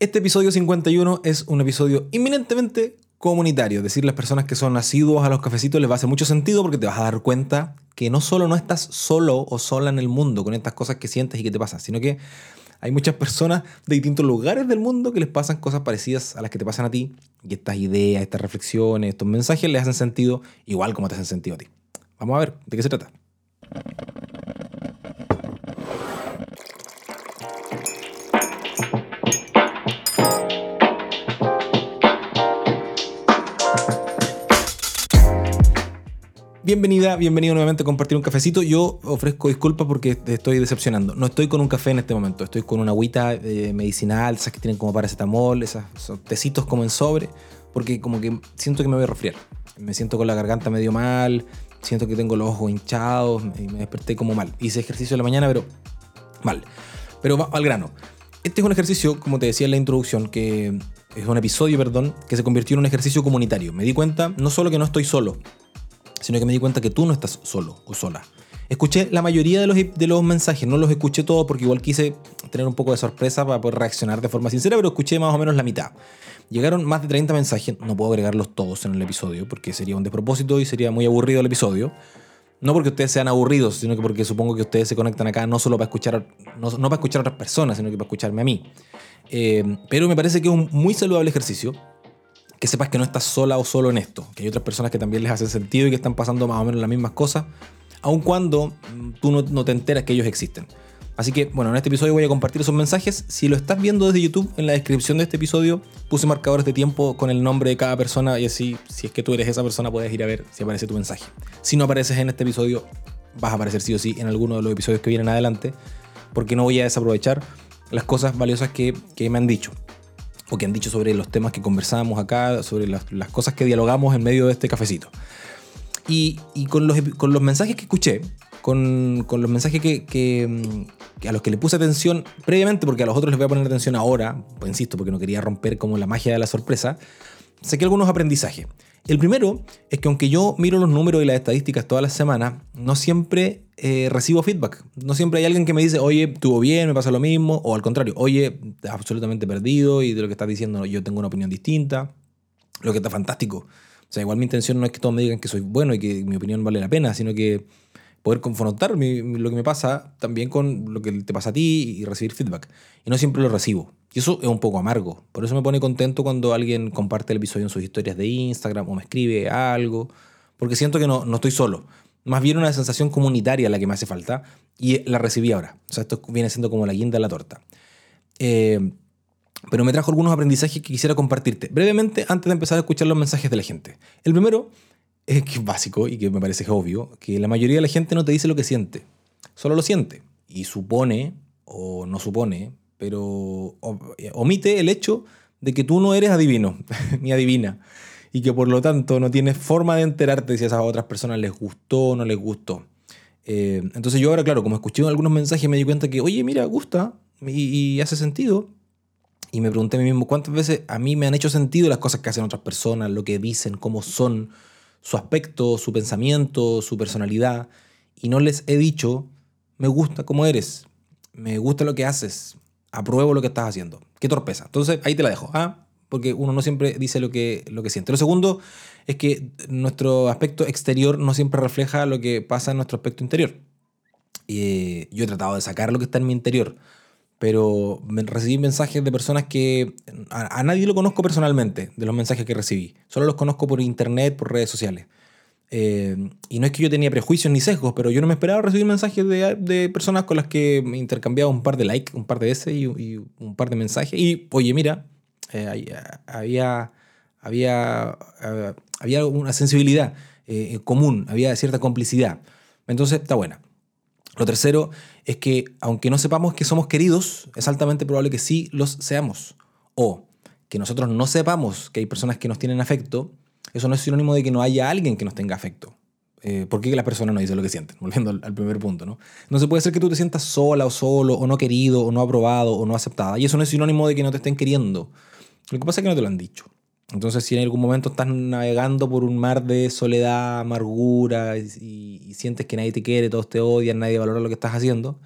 Este episodio 51 es un episodio inminentemente comunitario. Decir las personas que son asiduos a los cafecitos les va a hacer mucho sentido porque te vas a dar cuenta que no solo no estás solo o sola en el mundo con estas cosas que sientes y que te pasan, sino que hay muchas personas de distintos lugares del mundo que les pasan cosas parecidas a las que te pasan a ti y estas ideas, estas reflexiones, estos mensajes les hacen sentido igual como te hacen sentido a ti. Vamos a ver, ¿de qué se trata? Bienvenida, bienvenido nuevamente a compartir un cafecito. Yo ofrezco disculpas porque te estoy decepcionando. No estoy con un café en este momento, estoy con una agüita eh, medicinal, esas que tienen como paracetamol, esos tecitos como en sobre, porque como que siento que me voy a resfriar. Me siento con la garganta medio mal, siento que tengo los ojos hinchados y me desperté como mal. Hice ejercicio en la mañana, pero mal. Pero al grano. Este es un ejercicio, como te decía en la introducción, que es un episodio, perdón, que se convirtió en un ejercicio comunitario. Me di cuenta no solo que no estoy solo, sino que me di cuenta que tú no estás solo o sola. Escuché la mayoría de los, de los mensajes, no los escuché todos porque igual quise tener un poco de sorpresa para poder reaccionar de forma sincera, pero escuché más o menos la mitad. Llegaron más de 30 mensajes, no puedo agregarlos todos en el episodio porque sería un despropósito y sería muy aburrido el episodio. No porque ustedes sean aburridos, sino que porque supongo que ustedes se conectan acá no solo para escuchar, no, para escuchar a otras personas, sino que para escucharme a mí. Eh, pero me parece que es un muy saludable ejercicio que sepas que no estás sola o solo en esto, que hay otras personas que también les hacen sentido y que están pasando más o menos las mismas cosas, aun cuando mm, tú no, te enteras que ellos existen. Así que, bueno, en este episodio voy a compartir esos mensajes. Si lo estás viendo desde YouTube, en la descripción de este episodio puse marcadores de tiempo con el nombre de cada persona y así, si es que tú eres esa persona, puedes ir a ver si aparece tu mensaje. Si no apareces en este episodio, vas a aparecer sí o sí en alguno de los episodios que vienen adelante, porque no voy a desaprovechar las cosas valiosas que, que me han dicho o que han dicho sobre los temas que conversamos acá, sobre las, cosas que dialogamos en medio de este cafecito. Y, con, los, con, los, mensajes que escuché, con, los mensajes que, que, a los que le puse atención previamente, porque a los otros les voy a poner atención ahora, pues insisto, porque no quería romper como la magia de la sorpresa, saqué algunos aprendizajes. El primero es que aunque yo miro los números y las estadísticas todas las semanas, no siempre eh, recibo feedback. No siempre hay alguien que me dice, oye, estuvo bien, me pasa lo mismo, o al contrario, oye, estás absolutamente perdido y de lo que estás diciendo yo tengo una opinión distinta, lo que está fantástico. O sea, igual mi intención no es que todos me digan que soy bueno y que mi opinión vale la pena, sino que poder confrontar lo que me pasa también con lo que te pasa a ti y recibir feedback. Y no siempre lo recibo. Y eso es un poco amargo. Por eso me pone contento cuando alguien comparte el episodio en sus historias de Instagram o me escribe algo, porque siento que no, no estoy solo. Más bien una sensación comunitaria la que me hace falta y la recibí ahora. O sea, esto viene siendo como la guinda de la torta. Eh, pero me trajo algunos aprendizajes que quisiera compartirte brevemente antes de empezar a escuchar los mensajes de la gente. El primero es que es básico y que me parece obvio, que la mayoría de la gente no te dice lo que siente, solo lo siente y supone o no supone pero eh, omite el hecho de que tú no eres adivino ni adivina y que por lo tanto no tienes forma de enterarte si a esas otras personas les gustó o no les gustó. Eh, entonces yo ahora, claro, como escuché algunos mensajes me di cuenta que, oye, mira, gusta y, hace sentido. Y me pregunté a mí mismo cuántas veces a mí me han hecho sentido las cosas que hacen otras personas, lo que dicen, cómo son, su aspecto, su pensamiento, su personalidad. Y no les he dicho, me gusta cómo eres, me gusta lo que haces, apruebo lo que estás haciendo. Qué torpeza. Entonces ahí te la dejo. ¿ah? Porque uno no siempre dice lo que, lo que siente. Lo segundo es que nuestro aspecto exterior no siempre refleja lo que pasa en nuestro aspecto interior. Y yo he tratado de sacar lo que está en mi interior, pero recibí mensajes de personas que a, a, nadie lo conozco personalmente, de los mensajes que recibí. Solo los conozco por internet, por redes sociales. Eh, y no es que yo tenía prejuicios ni sesgos, pero yo no me esperaba recibir mensajes de, de personas con las que me intercambiaba un par de likes, un par de veces y, un par de mensajes. Y, oye, mira, eh, había, había, eh, había una sensibilidad común, había cierta complicidad. Entonces, está buena. Lo tercero es que, aunque no sepamos que somos queridos, es altamente probable que sí los seamos. O que nosotros no sepamos que hay personas que nos tienen afecto eso no es sinónimo de que no haya alguien que nos tenga afecto. Eh, ¿Por qué la persona no dice lo que siente? Volviendo al, primer punto, ¿no? No se puede ser que tú te sientas sola o solo, o no querido, o no aprobado, o no aceptada. Y eso no es sinónimo de que no te estén queriendo. Lo que pasa es que no te lo han dicho. Entonces, si en algún momento estás navegando por un mar de soledad, amargura, y, sientes que nadie te quiere, todos te odian, nadie valora lo que estás haciendo,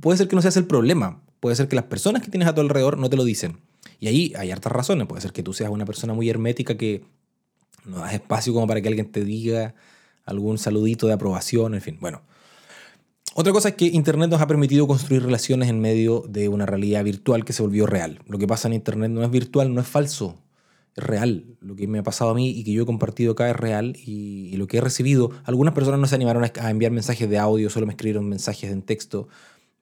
puede ser que no seas el problema. Puede ser que las personas que tienes a tu alrededor no te lo dicen. Y ahí hay hartas razones. Puede ser que tú seas una persona muy hermética que no das espacio como para que alguien te diga algún saludito de aprobación, en fin. Bueno. Otra cosa es que Internet nos ha permitido construir relaciones en medio de una realidad virtual que se volvió real. Lo que pasa en Internet no es virtual, no es falso, real. Lo que me ha pasado a mí y que yo he compartido acá es real y, lo que he recibido, algunas personas no se animaron a enviar mensajes de audio, solo me escribieron mensajes en texto.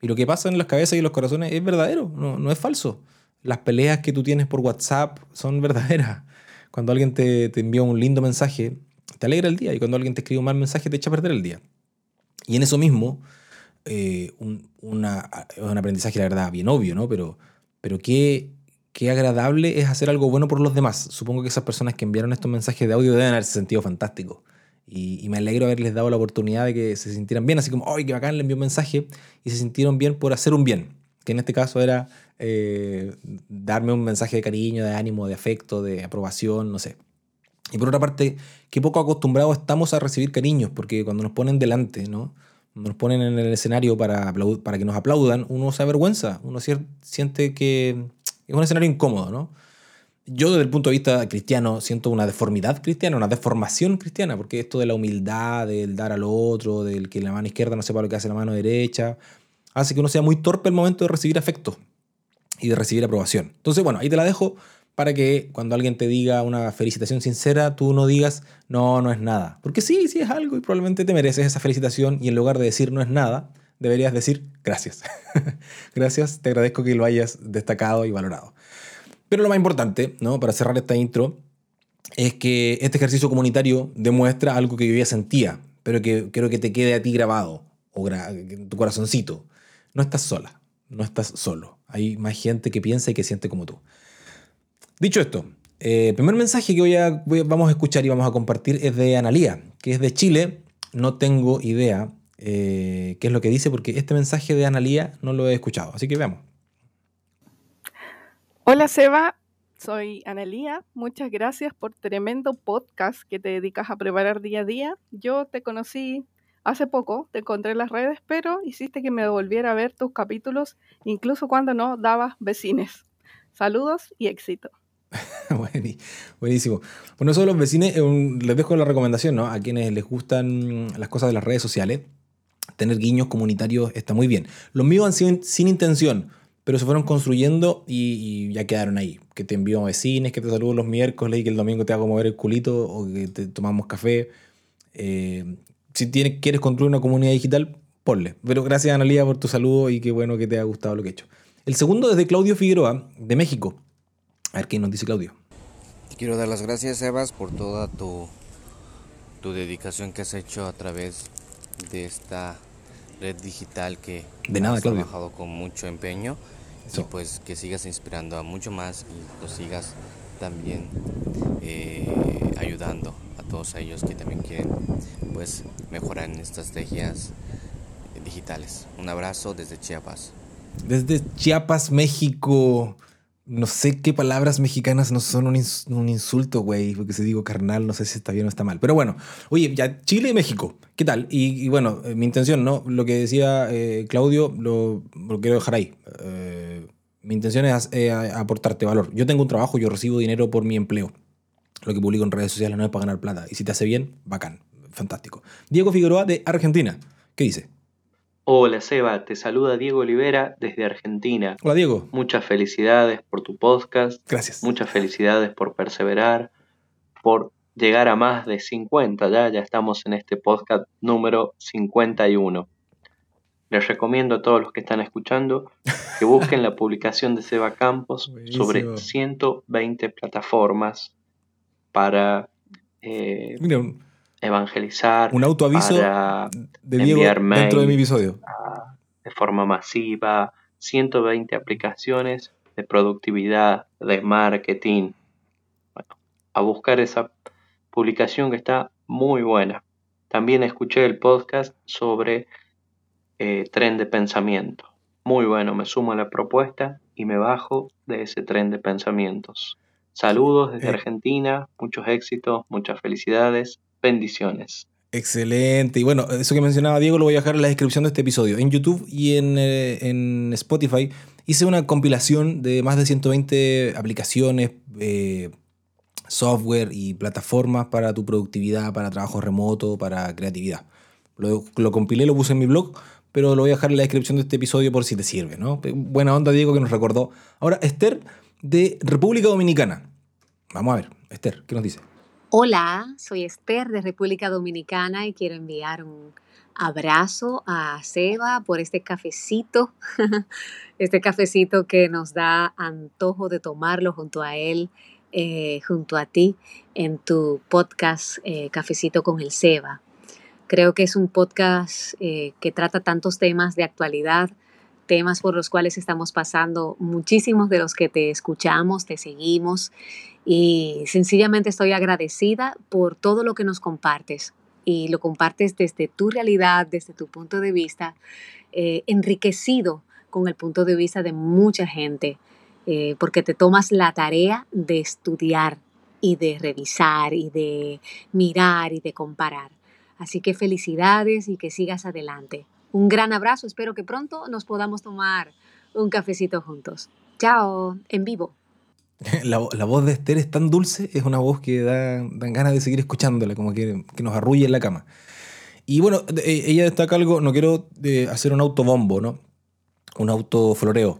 Y lo que pasa en las cabezas y los corazones es verdadero, no, no es falso. Las peleas que tú tienes por WhatsApp son verdaderas. Cuando alguien te, te envía un lindo mensaje, te alegra el día y cuando alguien te escribe un mal mensaje te echa a perder el día. Y en eso mismo, eh, un, una, un aprendizaje, la verdad, bien obvio, ¿no? Pero, pero qué, qué agradable es hacer algo bueno por los demás. Supongo que esas personas que enviaron estos mensajes de audio deben haberse sentido fantástico. Y, me alegro haberles dado la oportunidad de que se sintieran bien, así como, ¡ay, qué bacán! Le envió un mensaje y se sintieron bien por hacer un bien, que en este caso era eh, darme un mensaje de cariño, de ánimo, de afecto, de aprobación, no sé. Y por otra parte, qué poco acostumbrados estamos a recibir cariños, porque cuando nos ponen delante, ¿no? nos ponen en el escenario para, para que nos aplaudan, uno se avergüenza, uno siente que es un escenario incómodo, ¿no? Yo desde el punto de vista cristiano siento una deformidad cristiana, una deformación cristiana, porque esto de la humildad, del dar al otro, del que la mano izquierda no sepa lo que hace la mano derecha, hace que uno sea muy torpe el momento de recibir afecto y de recibir aprobación. Entonces, bueno, ahí te la dejo para que cuando alguien te diga una felicitación sincera, tú no digas, no, no es nada. Porque sí, sí es algo y probablemente te mereces esa felicitación y en lugar de decir no es nada, deberías decir gracias. gracias, te agradezco que lo hayas destacado y valorado. Pero lo más importante, ¿no? para cerrar esta intro, es que este ejercicio comunitario demuestra algo que yo ya sentía, pero que quiero que te quede a ti grabado, o en tu corazoncito. No estás sola, no estás solo. Hay más gente que piensa y que siente como tú. Dicho esto, el eh, primer mensaje que voy vamos a escuchar y vamos a compartir es de Analía, que es de Chile. No tengo idea eh, qué es lo que dice porque este mensaje de Analía no lo he escuchado. Así que veamos. Hola Seba, soy Analía. Muchas gracias por tremendo podcast que te dedicas a preparar día a día. Yo te conocí hace poco, te encontré en las redes, pero hiciste que me volviera a ver tus capítulos, incluso cuando no dabas vecines. Saludos y éxito. Buenísimo. Bueno, eso de los vecinos, les dejo la recomendación, ¿no? A quienes les gustan las cosas de las redes sociales, tener guiños comunitarios está muy bien. Los míos han sido sin intención, pero se fueron construyendo y, ya quedaron ahí. Que te envío vecinos, que te saludo los miércoles y que el domingo te hago mover el culito o que te tomamos café. Eh, si tienes, quieres construir una comunidad digital, ponle. Pero gracias, Analia, por tu saludo y qué bueno que te haya gustado lo que he hecho. El segundo es de Claudio Figueroa, de México. A ver qué nos dice Claudio. Quiero dar las gracias, Evas, por toda tu, tu dedicación que has hecho a través de esta red digital que de nada, has Claudio. trabajado con mucho empeño. Y pues que sigas inspirando a mucho más y lo sigas también eh, ayudando a todos ellos que también quieren pues mejorar en estas estrategias digitales. Un abrazo desde Chiapas. Desde Chiapas, México no sé qué palabras mexicanas no son un, insulto, güey, porque si digo carnal, no sé si está bien o está mal. Pero bueno, oye, ya Chile y México, ¿qué tal? Y, bueno, eh, mi intención, ¿no? Lo que decía eh, Claudio, lo, quiero dejar ahí. Eh, mi intención es aportarte valor. Yo tengo un trabajo, yo recibo dinero por mi empleo. Lo que publico en redes sociales no es para ganar plata. Y si te hace bien, bacán, fantástico. Diego Figueroa de Argentina, ¿qué dice? Hola Seba, te saluda Diego Olivera desde Argentina. Hola Diego. Muchas felicidades por tu podcast. Gracias. Muchas felicidades por perseverar, por llegar a más de 50 ya, ya estamos en este podcast número 51. Les recomiendo a todos los que están escuchando que busquen la publicación de Seba Campos sobre 120 plataformas para eh, evangelizar. Un autoaviso de Diego dentro de mi episodio. de forma masiva, 120 aplicaciones de productividad, de marketing. Bueno, a buscar esa publicación que está muy buena. También escuché el podcast sobre eh, tren de pensamiento. Muy bueno, me sumo a la propuesta y me bajo de ese tren de pensamientos. Saludos desde eh. Argentina, muchos éxitos, muchas felicidades Bendiciones. Excelente. Y bueno, eso que mencionaba Diego lo voy a dejar en la descripción de este episodio, en YouTube y en, eh, Spotify. hice una compilación de más de 120 aplicaciones, eh, software y plataformas para tu productividad, para trabajo remoto, para creatividad. Lo, lo, compilé, lo puse en mi blog, pero lo voy a dejar en la descripción de este episodio por si te sirve, ¿no? Buena onda, Diego, que nos recordó. Ahora, Esther, de República Dominicana. Vamos a ver, Esther, ¿qué nos dice? Hola, soy Esther de República Dominicana y quiero enviar un abrazo a Seba por este cafecito, este cafecito que nos da antojo de tomarlo junto a él, eh, junto a ti, en tu podcast eh, Cafecito con el Seba. Creo que es un podcast eh, que trata tantos temas de actualidad, temas por los cuales estamos pasando muchísimos de los que te escuchamos, te seguimos y sencillamente estoy agradecida por todo lo que nos compartes y lo compartes desde tu realidad, desde tu punto de vista, eh, enriquecido con el punto de vista de mucha gente, eh, porque te tomas la tarea de estudiar y de revisar y de mirar y de comparar. Así que felicidades y que sigas adelante. Un gran abrazo, espero que pronto nos podamos tomar un cafecito juntos. Chao, en vivo. La, voz de Esther es tan dulce, es una voz que da, dan ganas de seguir escuchándola, como que, que, nos arrulla en la cama. Y bueno, eh, ella destaca algo, no quiero eh, hacer un autobombo, ¿no? Un autofloreo.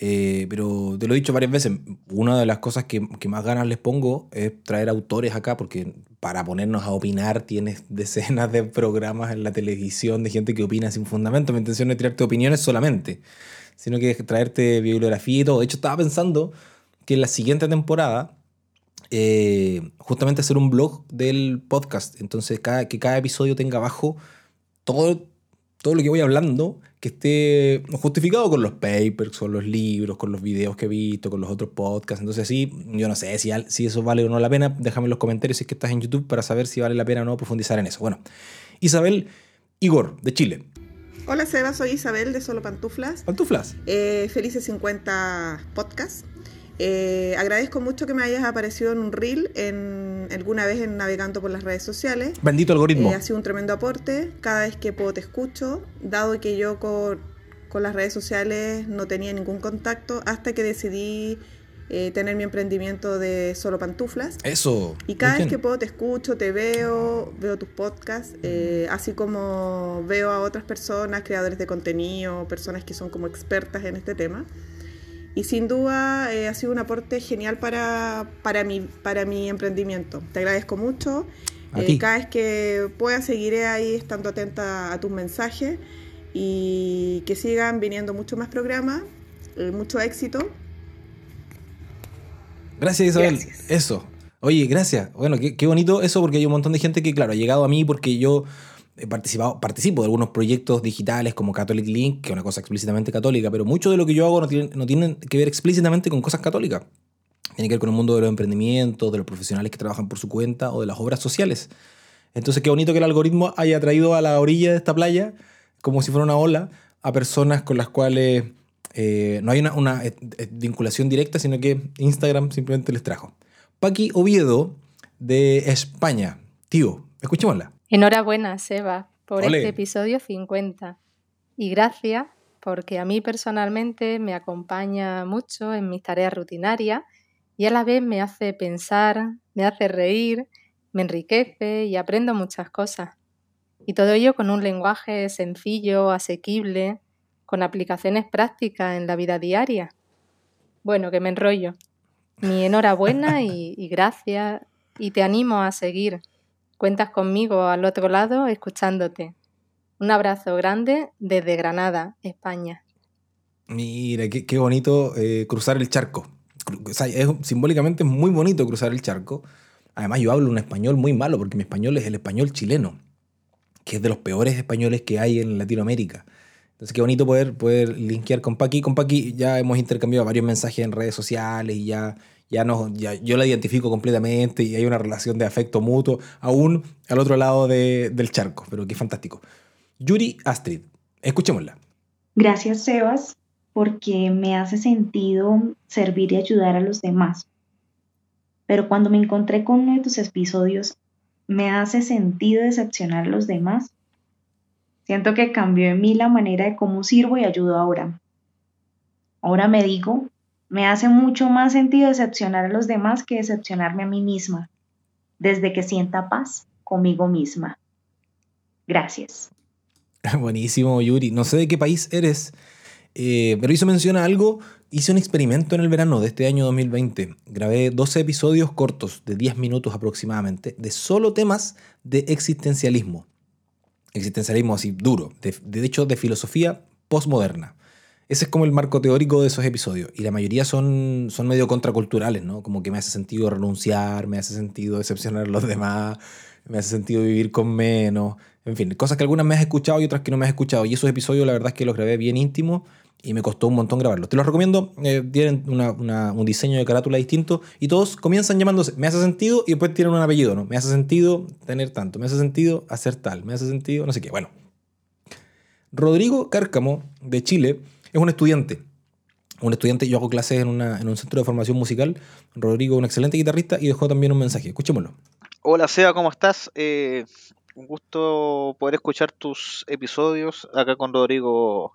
Eh, pero te lo he dicho varias veces, una de las cosas que, que, más ganas les pongo es traer autores acá, porque para ponernos a opinar tienes decenas de programas en la televisión de gente que opina sin fundamento. Mi intención no es tirarte opiniones solamente, sino que traerte bibliografía y todo. De hecho, estaba pensando que en la siguiente temporada, eh, justamente hacer un blog del podcast. Entonces, cada, que cada episodio tenga abajo todo, todo lo que voy hablando, que esté justificado con los papers, con los libros, con los videos que he visto, con los otros podcasts. Entonces, sí, yo no sé si, si eso vale o no la pena. Déjame en los comentarios si es que estás en YouTube para saber si vale la pena o no profundizar en eso. Bueno, Isabel Igor, de Chile. Hola Seba, soy Isabel de Solo Pantuflas. Pantuflas. Eh, felices 50 podcasts. Eh, agradezco mucho que me hayas aparecido en un reel en, alguna vez en navegando por las redes sociales. Bendito algoritmo. Eh, ha sido un tremendo aporte. Cada vez que puedo te escucho, dado que yo con, con las redes sociales no tenía ningún contacto hasta que decidí eh, tener mi emprendimiento de solo pantuflas. Eso. Y cada vez que puedo te escucho, te veo, veo tus podcasts, así como veo a otras personas, creadores de contenido, personas que son como expertas en este tema y sin duda eh, ha sido un aporte genial para, para, mi, para mi emprendimiento. Te agradezco mucho. Eh, cada vez que pueda seguiré ahí estando atenta a tus mensajes y que sigan viniendo muchos más programas. Eh, mucho éxito. Gracias Isabel. Eso. Oye, gracias. Bueno, qué, qué bonito eso porque hay un montón de gente que, claro, ha llegado a mí porque yo he participado, participo de algunos proyectos digitales como Catholic Link, que es una cosa explícitamente católica, pero mucho de lo que yo hago no tiene, no que ver explícitamente con cosas católicas. Tiene que ver con el mundo de los emprendimientos, de los profesionales que trabajan por su cuenta o de las obras sociales. Entonces, qué bonito que el algoritmo haya traído a la orilla de esta playa, como si fuera una ola, a personas con las cuales eh, no hay una, una eh, eh, vinculación directa, sino que Instagram simplemente les trajo. Paqui Oviedo, de España. Tío, escuchémosla. Enhorabuena, Seba, por este episodio 50. Y gracias porque a mí personalmente me acompaña mucho en mis tareas rutinarias y a la vez me hace pensar, me hace reír, me enriquece y aprendo muchas cosas. Y todo ello con un lenguaje sencillo, asequible, con aplicaciones prácticas en la vida diaria. Bueno, que me enrollo. Mi enhorabuena y, y gracias y te animo a seguir Cuentas conmigo al otro lado escuchándote. Un abrazo grande desde Granada, España. Mira, qué, bonito eh, cruzar el charco. es, simbólicamente es muy bonito cruzar el charco. Además, yo hablo un español muy malo porque mi español es el español chileno, que es de los peores españoles que hay en Latinoamérica. Entonces, qué bonito poder, poder linkear con Paqui. Con Paqui ya hemos intercambiado varios mensajes en redes sociales y ya ya no, ya, yo la identifico completamente y hay una relación de afecto mutuo, aún al otro lado del charco, pero qué fantástico. Yuri Astrid, escuchémosla. Gracias, Sebas, porque me hace sentido servir y ayudar a los demás. Pero cuando me encontré con uno de tus episodios, me hace sentido decepcionar a los demás. Siento que cambió en mí la manera de cómo sirvo y ayudo ahora. Ahora me digo, me hace mucho más sentido decepcionar a los demás que decepcionarme a mí misma, desde que sienta paz conmigo misma. Gracias. Buenísimo, Yuri. No sé de qué país eres, eh, pero hizo mención algo. Hice un experimento en el verano de este año 2020. Grabé 12 episodios cortos de 10 minutos aproximadamente de solo temas de existencialismo. Existencialismo así duro, de, de hecho de filosofía postmoderna. Ese es como el marco teórico de esos episodios. Y la mayoría son, son medio contraculturales, ¿no? Como que me hace sentido renunciar, me hace sentido decepcionar a los demás, me hace sentido vivir con menos. En fin, cosas que algunas me has escuchado y otras que no me has escuchado. Y esos episodios, la verdad es que los grabé bien íntimos y me costó un montón grabarlos. Te los recomiendo. Eh, tienen un diseño de carátula distinto y todos comienzan llamándose Me hace sentido y después tienen un apellido, ¿no? Me hace sentido tener tanto, me hace sentido hacer tal, me hace sentido no sé qué. Bueno, Rodrigo Cárcamo, de Chile, es un estudiante. Un estudiante, yo hago clases en, en un centro de formación musical. Rodrigo, un excelente guitarrista, y dejó también un mensaje. Escuchémoslo. Hola, Seba, ¿cómo estás? Eh, un gusto poder escuchar tus episodios acá con Rodrigo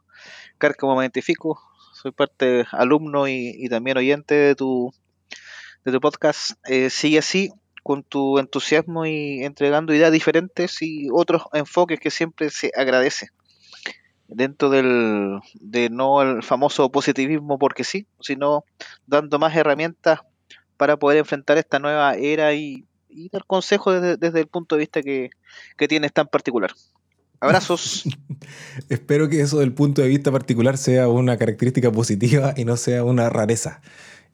Cárcamo, me identifico. Soy parte alumno y, también oyente de tu, de tu podcast. Eh, sigue así con tu entusiasmo y entregando ideas diferentes y otros enfoques que siempre se agradece. Dentro del de no el famoso positivismo porque sí, sino dando más herramientas para poder enfrentar esta nueva era y y dar consejos desde, el punto de vista que, tienes tan particular. Abrazos. Espero que eso del punto de vista particular sea una característica positiva y no sea una rareza.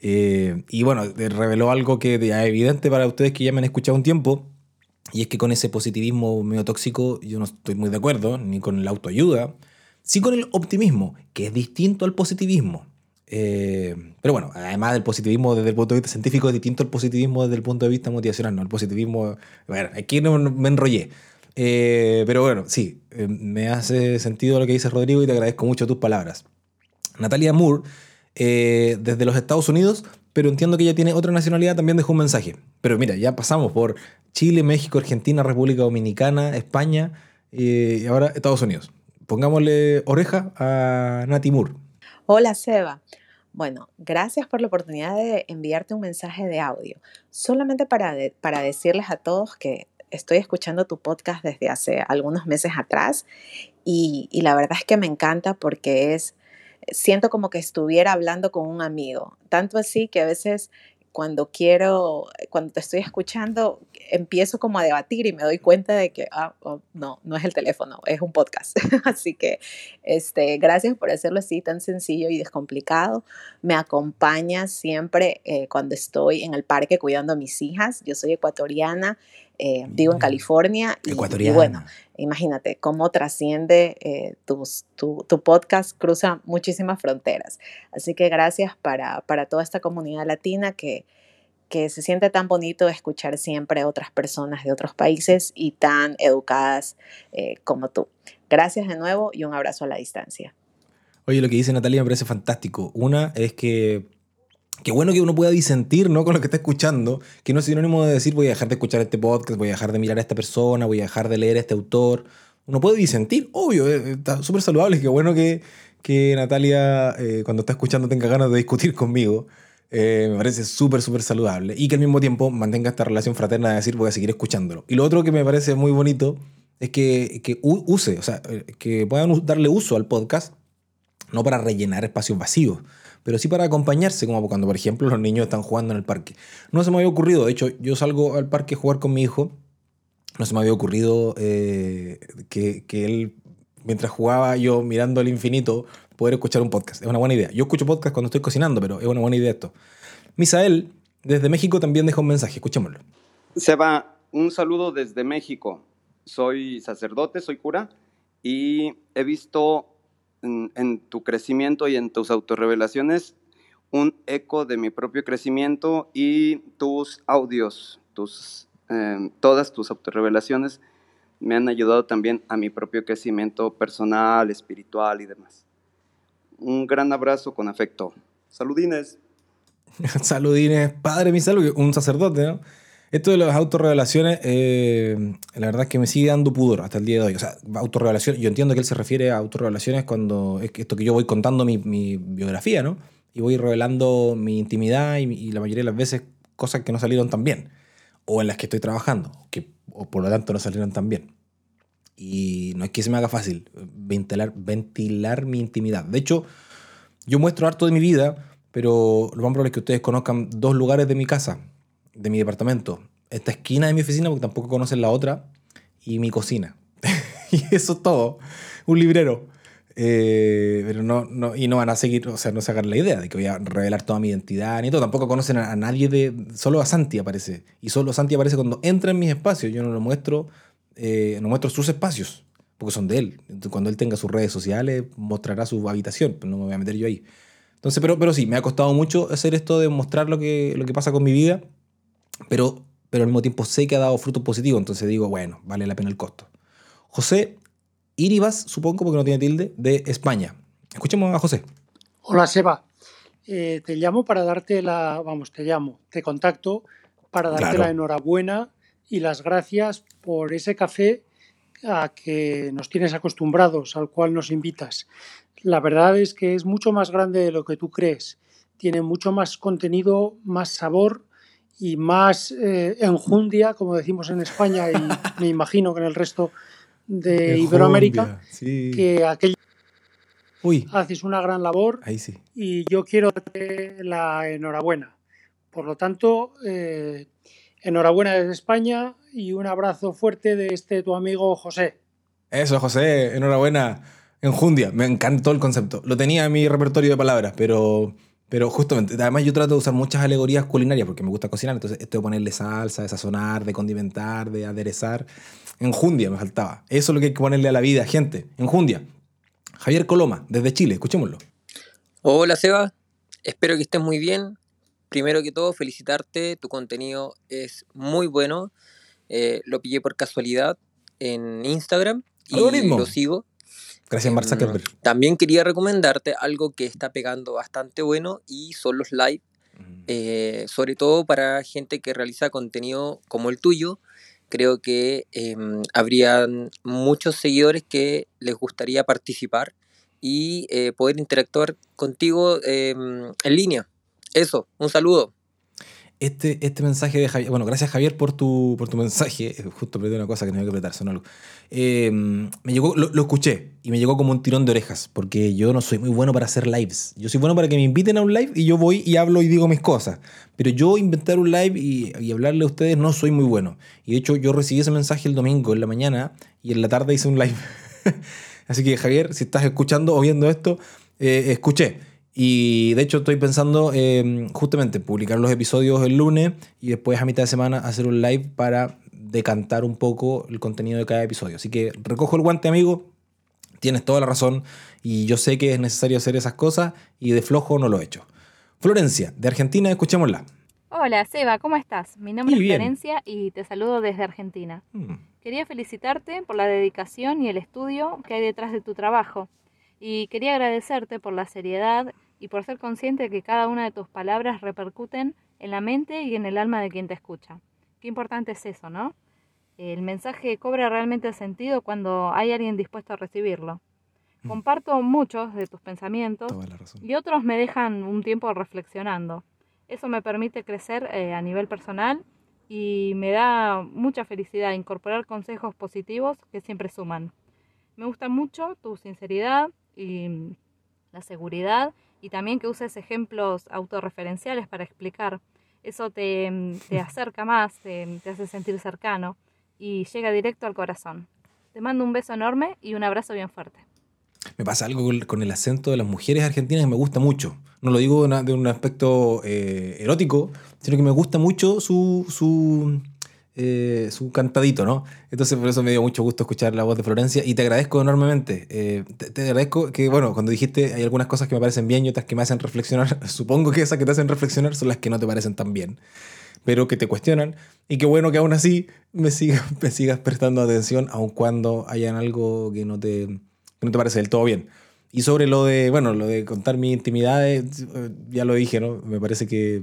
Eh, y bueno, reveló algo que es evidente para ustedes que ya me han escuchado un tiempo, y es que con ese positivismo medio tóxico yo no estoy muy de acuerdo, ni con la autoayuda, sí con el optimismo, que es distinto al positivismo. Eh, pero bueno, además del positivismo desde el punto de vista científico es distinto al positivismo desde el punto de vista motivacional, ¿no? El positivismo, bueno, aquí no me enrollé. Eh, pero bueno, sí, eh, me hace sentido lo que dice Rodrigo y te agradezco mucho tus palabras. Natalia Moore, desde los Estados Unidos, pero entiendo que ella tiene otra nacionalidad, también dejó un mensaje. Pero mira, ya pasamos por Chile, México, Argentina, República Dominicana, España y ahora Estados Unidos. Pongámosle oreja a Nati. Hola Seba, bueno, gracias por la oportunidad de enviarte un mensaje de audio. Solamente para, para decirles a todos que estoy escuchando tu podcast desde hace algunos meses atrás y la verdad es que me encanta porque es, siento como que estuviera hablando con un amigo. Tanto así que a veces cuando quiero, cuando te estoy escuchando, empiezo como a debatir y me doy cuenta de que, ah, oh, no, no es el teléfono, es un podcast. así que, este, gracias por hacerlo así tan sencillo y descomplicado. Me acompaña siempre eh, cuando estoy en el parque cuidando a mis hijas. Yo soy ecuatoriana, eh, vivo en mm. California. Y, y, bueno, imagínate cómo trasciende eh, tu, tu, podcast, cruza muchísimas fronteras. Así que gracias para, para toda esta comunidad latina que, que se siente tan bonito escuchar siempre a otras personas de otros países y tan educadas eh, como tú. Gracias de nuevo y un abrazo a la distancia. Oye, lo que dice Natalia me parece fantástico. Una es que Qué bueno que uno pueda disentir ¿no? con lo que está escuchando, que no es sinónimo de decir voy a dejar de escuchar este podcast, voy a dejar de mirar a esta persona, voy a dejar de leer a este autor. Uno puede disentir, obvio, eh, está súper saludable. Qué bueno que, que Natalia, eh, cuando está escuchando, tenga ganas de discutir conmigo. Eh, me parece súper, súper saludable. Y que al mismo tiempo mantenga esta relación fraterna de decir voy a seguir escuchándolo. Y lo otro que me parece muy bonito es que, que use, o sea, que puedan darle uso al podcast, no para rellenar espacios vacíos, pero sí para acompañarse, como cuando, por ejemplo, los niños están jugando en el parque. No se me había ocurrido, de hecho, yo salgo al parque a jugar con mi hijo, no se me había ocurrido eh, que, que, él, mientras jugaba yo mirando al infinito, poder escuchar un podcast. Es una buena idea. Yo escucho podcast cuando estoy cocinando, pero es una buena idea esto. Misael, desde México, también deja un mensaje, escuchémoslo. Seba, un saludo desde México. Soy sacerdote, soy cura, y he visto en, tu crecimiento y en tus autorrevelaciones un eco de mi propio crecimiento y tus audios, tus, em, todas tus autorrevelaciones me han ayudado también a mi propio crecimiento personal, espiritual y demás. Un gran abrazo con afecto. Saludines. Saludines, padre mi salud, un sacerdote, ¿no? Esto de las autorrevelaciones, eh, la verdad es que me sigue dando pudor hasta el día de hoy. O sea, autorrevelaciones, yo entiendo que él se refiere a autorrevelaciones cuando es esto que yo voy contando mi, biografía, ¿no? Y voy revelando mi intimidad y, la mayoría de las veces cosas que no salieron tan bien, o en las que estoy trabajando, que o por lo tanto no salieron tan bien. Y no es que se me haga fácil ventilar, ventilar mi intimidad. De hecho, yo muestro harto de mi vida, pero lo más probable es que ustedes conozcan dos lugares de mi casa de mi departamento, esta esquina de mi oficina, porque tampoco conocen la otra, y mi cocina. y eso es todo. Un librero. Eh, pero no, no, y no van a seguir, o sea, no sacar la idea de que voy a revelar toda mi identidad ni todo. Tampoco conocen a, nadie de. Solo a Santi aparece. Y solo Santi aparece cuando entra en mis espacios. Yo no lo muestro, eh, no muestro sus espacios, porque son de él. cuando él tenga sus redes sociales, mostrará su habitación, no me voy a meter yo ahí. Entonces, pero, pero sí, me ha costado mucho hacer esto de mostrar lo que, lo que pasa con mi vida pero, pero al mismo tiempo sé que ha dado frutos positivos, entonces digo, bueno, vale la pena el costo. José Iribas, supongo, porque no tiene tilde, de España. Escuchemos a José. Hola, Seba. Eh, te llamo para darte la, vamos, te llamo, te contacto para darte la enhorabuena y las gracias por ese café a que nos tienes acostumbrados, al cual nos invitas. La verdad es que es mucho más grande de lo que tú crees. Tiene mucho más contenido, más sabor y más eh, enjundia, como decimos en España y me imagino que en el resto de Iberoamérica, que aquel Uy. haces una gran labor Ahí sí. y yo quiero darte la enhorabuena. Por lo tanto, eh, enhorabuena desde España y un abrazo fuerte de este tu amigo José. Eso, José, enhorabuena. Enjundia, me encantó el concepto. Lo tenía en mi repertorio de palabras, pero pero justamente, además yo trato de usar muchas alegorías culinarias porque me gusta cocinar, entonces esto de ponerle salsa, de sazonar, de condimentar, de aderezar. Enjundia me faltaba. Eso es lo que hay que ponerle a la vida, gente. Enjundia. Javier Coloma, desde Chile, escuchémoslo. Hola Seba, espero que estés muy bien. Primero que todo, felicitarte, tu contenido es muy bueno. Eh, lo pillé por casualidad en Instagram y lo sigo. Gracias, Mark Zuckerberg. También quería recomendarte algo que está pegando bastante bueno y son los live, eh, sobre todo para gente que realiza contenido como el tuyo. Creo que eh, habrían muchos seguidores que les gustaría participar y eh, poder interactuar contigo em, en línea. Eso, un saludo. Este, este mensaje de Javier, bueno, gracias Javier por tu, por tu mensaje, justo perdí una cosa que tenía que apretar, son algo. Em, me llegó, lo, escuché y me llegó como un tirón de orejas, porque yo no soy muy bueno para hacer lives. Yo soy bueno para que me inviten a un live y yo voy y hablo y digo mis cosas. Pero yo inventar un live y, y hablarle a ustedes no soy muy bueno. Y de hecho yo recibí ese mensaje el domingo en la mañana y en la tarde hice un live. Así que Javier, si estás escuchando o viendo esto, eh, escuché. Y de hecho estoy pensando eh, justamente publicar los episodios el lunes y después a mitad de semana hacer un live para decantar un poco el contenido de cada episodio. Así que recojo el guante, amigo. Tienes toda la razón y yo sé que es necesario hacer esas cosas y de flojo no lo he hecho. Florencia, de Argentina, escuchémosla. Hola, Seba, ¿cómo estás? Mi nombre es Florencia y te saludo desde Argentina. Mm. Quería felicitarte por la dedicación y el estudio que hay detrás de tu trabajo. Y quería agradecerte por la seriedad y por ser consciente de que cada una de tus palabras repercuten en la mente y en el alma de quien te escucha. Qué importante es eso, ¿no? El mensaje cobra realmente sentido cuando hay alguien dispuesto a recibirlo. Mm. Comparto muchos de tus pensamientos y otros me dejan un tiempo reflexionando. Eso me permite crecer eh, a nivel personal y me da mucha felicidad incorporar consejos positivos que siempre suman. Me gusta mucho tu sinceridad, y la seguridad y también que uses ejemplos autorreferenciales para explicar. Eso te, te acerca más, te, te, hace sentir cercano y llega directo al corazón. Te mando un beso enorme y un abrazo bien fuerte. Me pasa algo con el acento de las mujeres argentinas que me gusta mucho. No lo digo de un aspecto eh, erótico, sino que me gusta mucho su, su, eh, su cantadito, ¿no? Entonces por eso me dio mucho gusto escuchar la voz de Florencia y te agradezco enormemente. Eh, te, agradezco que, bueno, cuando dijiste hay algunas cosas que me parecen bien y otras que me hacen reflexionar, supongo que esas que te hacen reflexionar son las que no te parecen tan bien, pero que te cuestionan y que bueno que aún así me sigas, me sigas prestando atención aun cuando hayan algo que no te, que no te parece del todo bien. Y sobre lo de, bueno, lo de contar mi intimidad, eh, ya lo dije, ¿no? Me parece que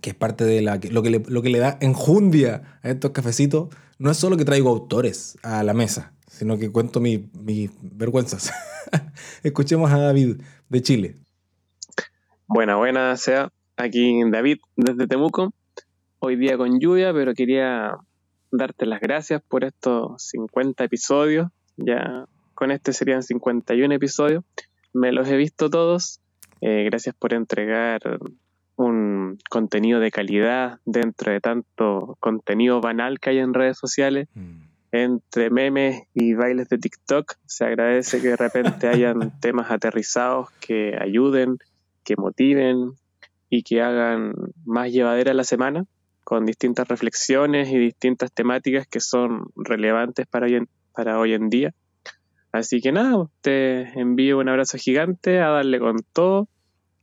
que es parte de la, lo, que le, lo que le da enjundia a estos cafecitos, no es solo que traigo autores a la mesa, sino que cuento mis vergüenzas. Escuchemos a David de Chile. Buena, buena, sea aquí David desde Temuco. Hoy día con lluvia, pero quería darte las gracias por estos 50 episodios. Ya con este serían 51 episodios. Me los he visto todos. Eh, gracias por entregar un contenido de calidad dentro de tanto contenido banal que hay en redes sociales. Mm. Entre memes y bailes de TikTok, se agradece que de repente hayan temas aterrizados que ayuden, que motiven y que hagan más llevadera la semana con distintas reflexiones y distintas temáticas que son relevantes para hoy en, para hoy en día. Así que nada, te envío un abrazo gigante, a darle con todo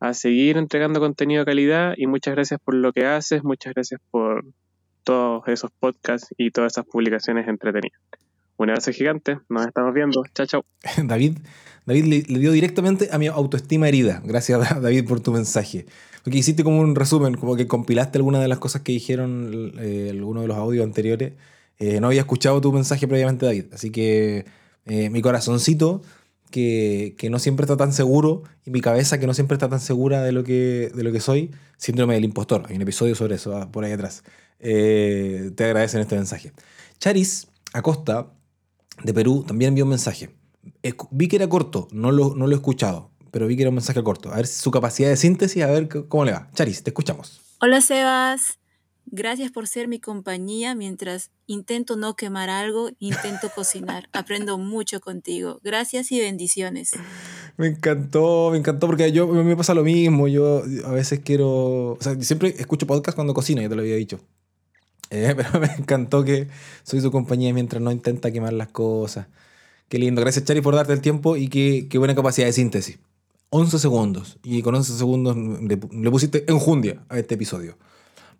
a seguir entregando contenido de calidad y muchas gracias por lo que haces, muchas gracias por todos esos podcasts y todas esas publicaciones entretenidas. Un abrazo gigante, nos estamos viendo. Chao, chao. David, David le, dio directamente a mi autoestima herida. Gracias, David, por tu mensaje. Porque hiciste como un resumen, como que compilaste algunas de las cosas que dijeron eh, algunos de los audios anteriores. Eh, no había escuchado tu mensaje previamente, David. Así que eh, mi corazoncito que, no siempre está tan seguro y mi cabeza que no siempre está tan segura de lo que, de lo que soy, síndrome del impostor. Hay un episodio sobre eso ah, por ahí atrás. Eh, te agradecen este mensaje. Charis Acosta, de Perú, también envió un mensaje. Vi que era corto, no lo, no lo he escuchado, pero vi que era un mensaje corto. A ver su capacidad de síntesis, a ver cómo le va. Charis, te escuchamos. Hola Sebas, Gracias por ser mi compañía mientras intento no quemar algo, intento cocinar. Aprendo mucho contigo. Gracias y bendiciones. Me encantó, me encantó porque yo me pasa lo mismo. Yo a veces quiero, o sea, siempre escucho podcast cuando cocino, ya te lo había dicho. Eh, pero me encantó que soy su compañía mientras no intenta quemar las cosas. Qué lindo. Gracias, Chari, por darte el tiempo y qué, qué buena capacidad de síntesis. 11 segundos. Y con 11 segundos le, le pusiste enjundia a este episodio.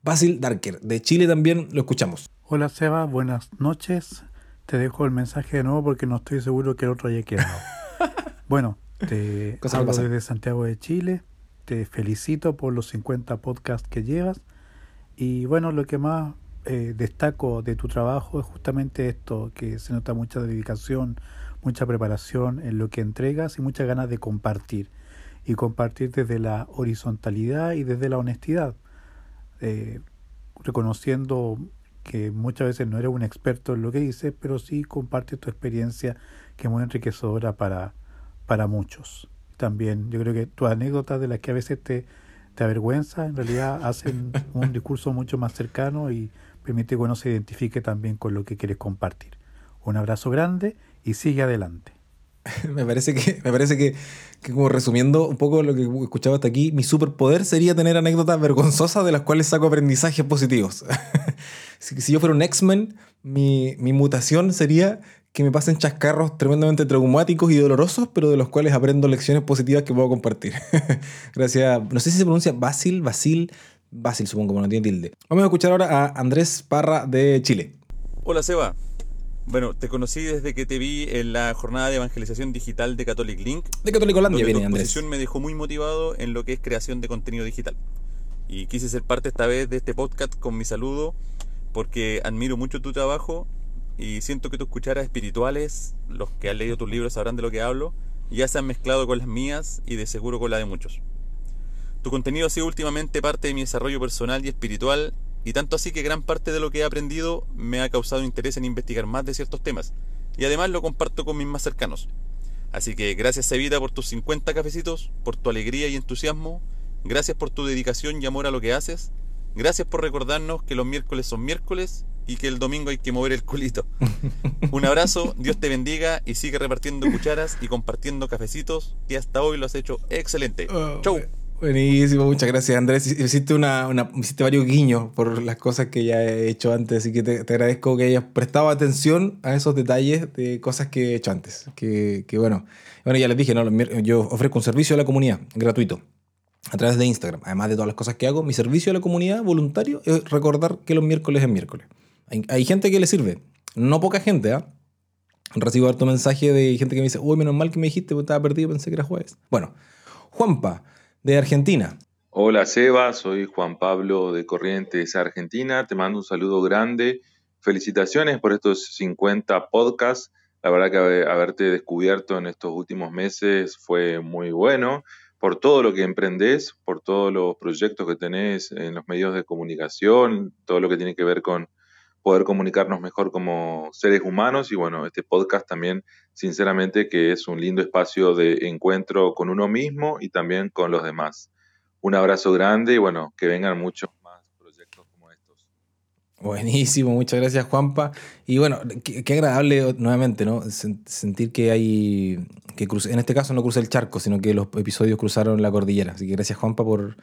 Basil Darker, de Chile también lo escuchamos. Hola Seba, buenas noches. Te dejo el mensaje de nuevo porque no estoy seguro que el otro haya quedado. bueno, te hablo desde Santiago de Chile. Te felicito por los 50 podcasts que llevas. Y bueno, lo que más eh, destaco de tu trabajo es justamente esto, que se nota mucha dedicación, mucha preparación en lo que entregas y muchas ganas de compartir. Y compartir desde la horizontalidad y desde la honestidad. Eh, reconociendo que muchas veces no eres un experto en lo que dices, pero sí compartes tu experiencia que es muy enriquecedora para, para muchos. También yo creo que tus anécdotas de las que a veces te, te avergüenza, en realidad hacen un discurso mucho más cercano y permite que uno se identifique también con lo que quieres compartir. Un abrazo grande y sigue adelante. me parece que, me parece que, como resumiendo un poco lo que escuchaba hasta aquí, mi superpoder sería tener anécdotas vergonzosas de las cuales saco aprendizajes positivos. si, yo fuera un X-Men, mi, mi mutación sería que me pasen chascarros tremendamente traumáticos y dolorosos, pero de los cuales aprendo lecciones positivas que puedo compartir. Gracias. No sé si se pronuncia Basil, Basil, Basil supongo, no tiene tilde. Vamos a escuchar ahora a Andrés Parra de Chile. Hola Seba, bueno, te conocí desde que te vi en la jornada de evangelización digital de Catholic Link. De Catholic Holandia viene, tu exposición me dejó muy motivado en lo que es creación de contenido digital. Y quise ser parte esta vez de este podcast con mi saludo porque admiro mucho tu trabajo y siento que tus cucharas espirituales, los que han leído tus libros sabrán de lo que hablo, ya se han mezclado con las mías y de seguro con la de muchos. Tu contenido ha sido últimamente parte de mi desarrollo personal y espiritual y tanto así que gran parte de lo que he aprendido me ha causado interés en investigar más de ciertos temas. Y además lo comparto con mis más cercanos. Así que gracias Evita por tus 50 cafecitos, por tu alegría y entusiasmo. Gracias por tu dedicación y amor a lo que haces. Gracias por recordarnos que los miércoles son miércoles y que el domingo hay que mover el culito. Un abrazo, Dios te bendiga y sigue repartiendo cucharas y compartiendo cafecitos que hasta hoy lo has hecho excelente. Oh, Chau. Buenísimo, muchas gracias Andrés. Hiciste, una, hiciste varios guiños por las cosas que ya he hecho antes, así que te, agradezco que hayas prestado atención a esos detalles de cosas que he hecho antes. Que, bueno, bueno, ya les dije, ¿no? yo ofrezco un servicio a la comunidad gratuito a través de Instagram. Además de todas las cosas que hago, mi servicio a la comunidad voluntario es recordar que los miércoles es miércoles. Hay, gente que le sirve, no poca gente, ¿ah? Recibo harto mensaje de gente que me dice, uy, menos mal que me dijiste, porque estaba perdido, pensé que era jueves. Bueno, Juanpa de Argentina. Hola Seba, soy Juan Pablo de Corrientes, Argentina. Te mando un saludo grande. Felicitaciones por estos 50 podcasts. La verdad que haberte descubierto en estos últimos meses fue muy bueno por todo lo que emprendés, por todos los proyectos que tenés en los medios de comunicación, todo lo que tiene que ver con poder comunicarnos mejor como seres humanos y bueno, este podcast también, sinceramente, que es un lindo espacio de encuentro con uno mismo y también con los demás. Un abrazo grande y bueno, que vengan muchos Buenísimo, muchas gracias Juanpa. Y bueno, qué, agradable nuevamente, ¿no? Sentir que hay, que en este caso no cruza el charco, sino que los episodios cruzaron la cordillera. Así que gracias Juanpa por,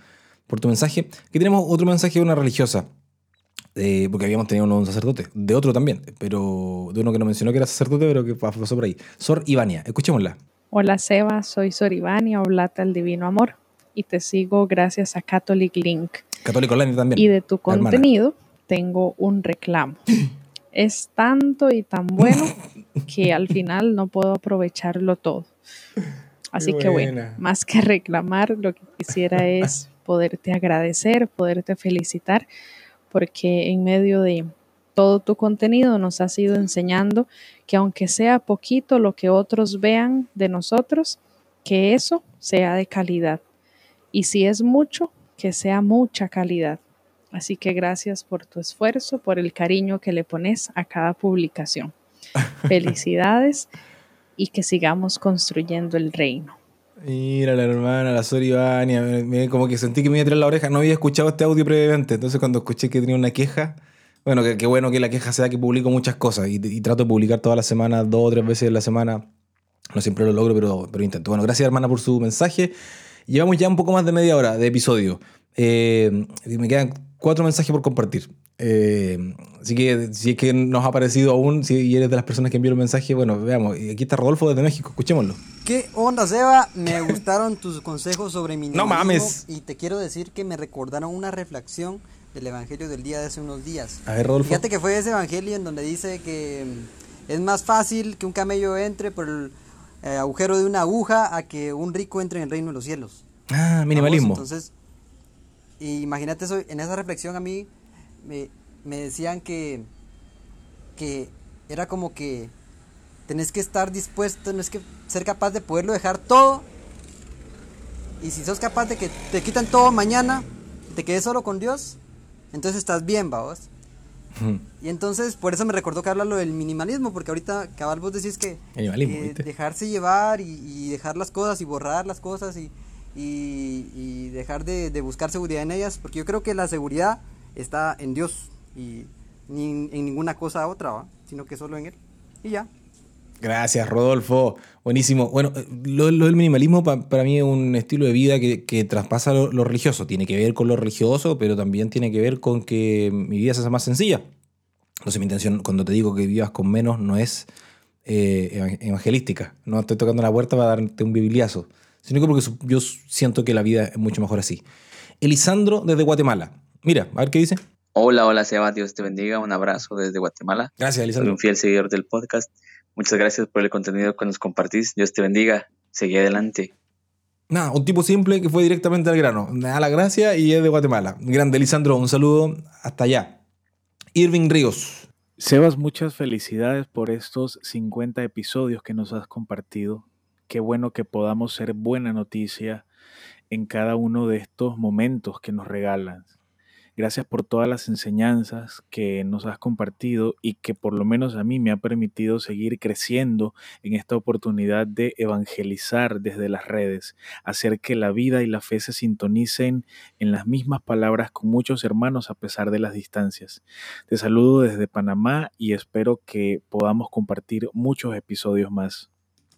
por tu mensaje. Aquí tenemos otro mensaje de una religiosa, eh, porque habíamos tenido un sacerdote, de otro también, pero de uno que no mencionó que era sacerdote, pero que pasó por ahí. Sor Ivania, escuchémosla. Hola Seba, soy Sor Ivania, Oblata el Divino Amor, y te sigo gracias a Catholic Link. Católico Online también. Y de tu contenido tengo un reclamo. Es tanto y tan bueno que al final no puedo aprovecharlo todo. Así que bueno, más que reclamar, lo que quisiera es poderte agradecer, poderte felicitar, porque en medio de todo tu contenido nos has ido enseñando que aunque sea poquito lo que otros vean de nosotros, que eso sea de calidad. Y si es mucho, que sea mucha calidad. Así que gracias por tu esfuerzo, por el cariño que le pones a cada publicación. Felicidades y que sigamos construyendo el reino. Mira la hermana, la Sor Ivania, como que sentí que me iba a tirar la oreja. No había escuchado este audio previamente, entonces cuando escuché que tenía una queja, bueno, qué bueno que la queja sea que publico muchas cosas y, trato de publicar toda la semana, dos o tres veces a la semana. No siempre lo logro, pero, pero intento. Bueno, gracias hermana por su mensaje. Llevamos ya un poco más de media hora de episodio. Eh, me quedan cuatro mensajes por compartir. Eh, así que si es que nos ha parecido aún, si eres de las personas que enviaron mensaje, bueno, veamos. Aquí está Rodolfo desde México, escuchémoslo. ¿Qué onda, Seba? Me gustaron tus consejos sobre mi No mames. Y te quiero decir que me recordaron una reflexión del evangelio del día de hace unos días. A ver, Rodolfo. Fíjate que fue ese evangelio en donde dice que mm, es más fácil que un camello entre por el eh, agujero de una aguja a que un rico entre en el reino de los cielos. Ah, minimalismo. Entonces, imagínate eso, en esa reflexión a mí me, decían que, que era como que tenés que estar dispuesto, no es que ser capaz de poderlo dejar todo. Y si sos capaz de que te quitan todo mañana, te quedes solo con Dios, entonces estás bien, vamos. Y entonces, por eso me recordó que habla lo del minimalismo, porque ahorita, cabal, vos decís que, dejarse llevar y, y, dejar las cosas y borrar las cosas y, y, dejar de, buscar seguridad en ellas, porque yo creo que la seguridad está en Dios y ni en ninguna cosa otra, sino que solo en Él. Y ya. Gracias, Rodolfo. Buenísimo. Bueno, lo, del minimalismo para mí es un estilo de vida que, traspasa lo, religioso. Tiene que ver con lo religioso, pero también tiene que ver con que mi vida se hace más sencilla. Entonces mi intención cuando te digo que vivas con menos no es eh, evangelística. No estoy tocando la puerta para darte un bibliazo sino que porque yo siento que la vida es mucho mejor así. Elisandro desde Guatemala. Mira, a ver qué dice. Hola, hola Seba, Dios te bendiga. Un abrazo desde Guatemala. Gracias. Soy un fiel seguidor del podcast. Muchas gracias por el contenido que nos compartís. Dios te bendiga. Seguí adelante. Nada, un tipo simple que fue directamente al grano. Me da la gracia y es de Guatemala. Grande, Elisandro, un saludo hasta allá. Irving Ríos. Sebas, muchas felicidades por estos 50 episodios que nos has compartido. Qué bueno que podamos ser buena noticia en cada uno de estos momentos que nos regalan. Gracias por todas las enseñanzas que nos has compartido y que por lo menos a mí me ha permitido seguir creciendo en esta oportunidad de evangelizar desde las redes, hacer que la vida y la fe se sintonicen en las mismas palabras con muchos hermanos a pesar de las distancias. Te saludo desde Panamá y espero que podamos compartir muchos episodios más.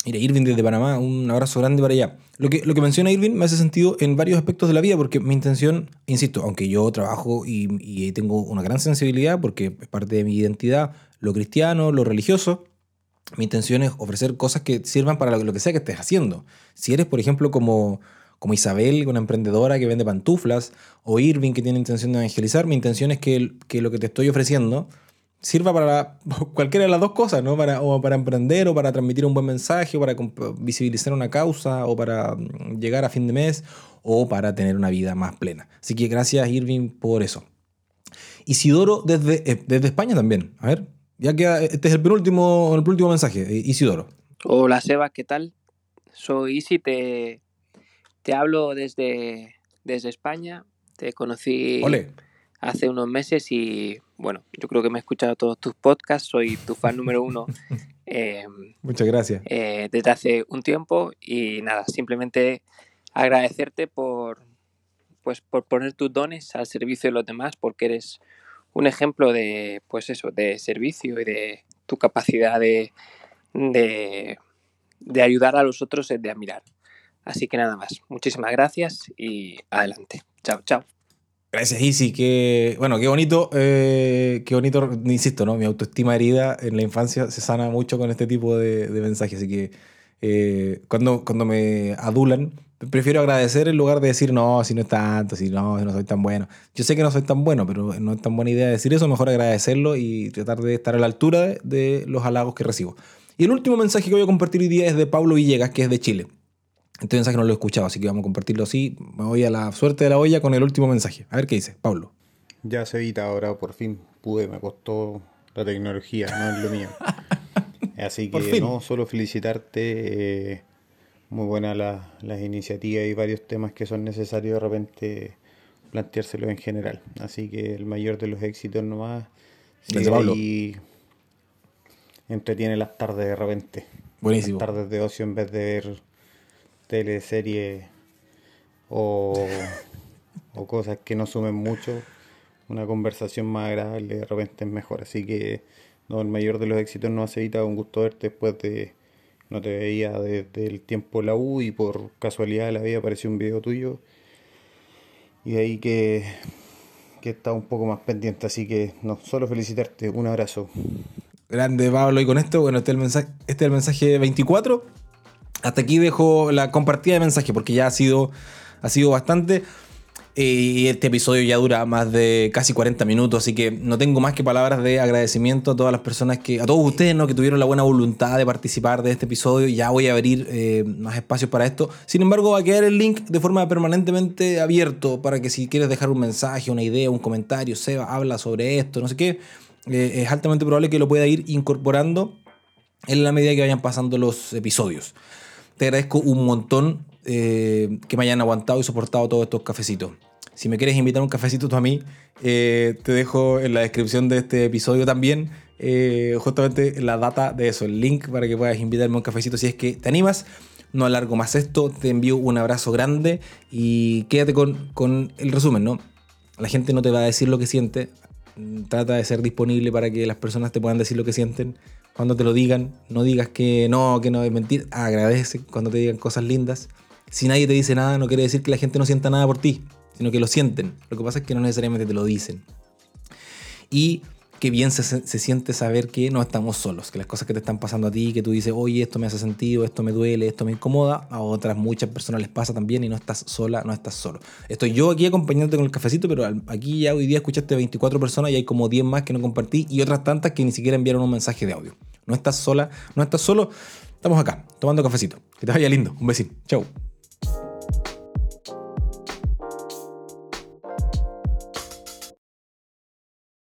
Irving desde Panamá, un abrazo grande para allá. Lo que, lo que menciona Irving me hace sentido en varios aspectos de la vida, porque mi intención, insisto, aunque yo trabajo y, tengo una gran sensibilidad, porque es parte de mi identidad, lo cristiano, lo religioso, mi intención es ofrecer cosas que sirvan para lo, que sea que estés haciendo. Si eres, por ejemplo, como, como Isabel, una emprendedora que vende pantuflas, o Irving que tiene intención de evangelizar, mi intención es que, que lo que te estoy ofreciendo sirva para cualquiera de las dos cosas, ¿no? Para, o para emprender, o para transmitir un buen mensaje, o para visibilizar una causa, o para mm, llegar a fin de mes, o para tener una vida más plena. Así que gracias, Irving, por eso. Isidoro desde, eh, desde España también. A ver, ya que este es el penúltimo, el último mensaje. Eh, Isidoro. Hola, Seba, ¿qué tal? Soy Isi, te, te hablo desde, desde España. Te conocí hace unos meses y bueno, yo creo que me he escuchado todos tus podcasts, soy tu fan número uno. Em, Muchas gracias. Eh, desde hace un tiempo y nada, simplemente agradecerte por, pues, por poner tus dones al servicio de los demás, porque eres un ejemplo de, pues eso, de servicio y de tu capacidad de, de, de ayudar a los otros es de admirar. Así que nada más, muchísimas gracias y adelante. Chao, chao. Gracias, Isi. Qué, bueno, qué bonito, eh, qué bonito, insisto, ¿no? Mi autoestima herida en la infancia se sana mucho con este tipo de, mensajes. Así que eh, cuando, cuando me adulan, prefiero agradecer en lugar de decir, no, si no es tanto, si no, no soy tan bueno. Yo sé que no soy tan bueno, pero no es tan buena idea decir eso. Mejor agradecerlo y tratar de estar a la altura de, de los halagos que recibo. Y el último mensaje que voy a compartir hoy día es de Pablo Villegas, que es de Chile. Este mensaje no lo he escuchado, así que vamos a compartirlo así. Me voy a la suerte de la olla con el último mensaje. A ver qué dice, Pablo. Ya se evita ahora, por fin pude, me costó la tecnología, no es lo mío. Así que no, solo felicitarte. Eh, muy buenas las iniciativas y varios temas que son necesarios de repente planteárselos en general. Así que el mayor de los éxitos nomás. Y entretiene las tardes de repente. Buenísimo. Las tardes de ocio en vez de ver teleserie o, o cosas que no sumen mucho, una conversación más agradable de repente es mejor. Así que no, el mayor de los éxitos no hace evita un gusto verte después de no te veía desde el tiempo la U y por casualidad de la vida apareció un video tuyo y de ahí que, que está un poco más pendiente. Así que no, solo felicitarte, un abrazo. Grande Pablo y con esto, bueno, este es el mensaje, este es el mensaje 24 hasta aquí dejo la compartida de mensaje porque ya ha sido, ha sido bastante. Eh, y este episodio ya dura más de casi 40 minutos, así que no tengo más que palabras de agradecimiento a todas las personas que, a todos ustedes, ¿no? que tuvieron la buena voluntad de participar de este episodio. Ya voy a abrir eh, más espacios para esto. Sin embargo, va a quedar el link de forma permanentemente abierto para que si quieres dejar un mensaje, una idea, un comentario, Seba, habla sobre esto, no sé qué, eh, es altamente probable que lo pueda ir incorporando en la medida que vayan pasando los episodios te agradezco un montón eh, que me hayan aguantado y soportado todos estos cafecitos. Si me quieres invitar un cafecito tú a mí, eh, te dejo en la descripción de este episodio también eh, justamente la data de eso, el link para que puedas invitarme un cafecito si es que te animas. No alargo más esto, te envío un abrazo grande y quédate con, con el resumen, ¿no? La gente no te va a decir lo que siente, trata de ser disponible para que las personas te puedan decir lo que sienten cuando te lo digan, no digas que no, que no es mentir, agradece cuando te digan cosas lindas. Si nadie te dice nada, no quiere decir que la gente no sienta nada por ti, sino que lo sienten. Lo que pasa es que no necesariamente te lo dicen. Y que bien se, siente saber que no estamos solos, que las cosas que te están pasando a ti, que tú dices, oye, esto me hace sentido, esto me duele, esto me incomoda, a otras muchas personas les pasa también y no estás sola, no estás solo. Estoy yo aquí acompañándote con el cafecito, pero aquí ya hoy día escuchaste 24 personas y hay como 10 más que no compartí y otras tantas que ni siquiera enviaron un mensaje de audio. No estás sola, no estás solo, estamos acá, tomando cafecito. Que te vaya lindo, un besito, chau.